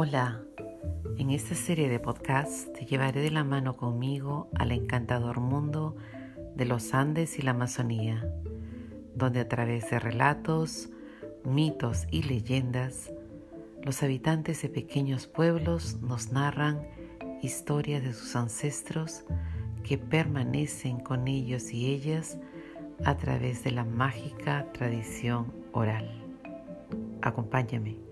Hola, en esta serie de podcasts te llevaré de la mano conmigo al encantador mundo de los Andes y la Amazonía, donde a través de relatos, mitos y leyendas, los habitantes de pequeños pueblos nos narran historias de sus ancestros que permanecen con ellos y ellas a través de la mágica tradición oral. Acompáñame.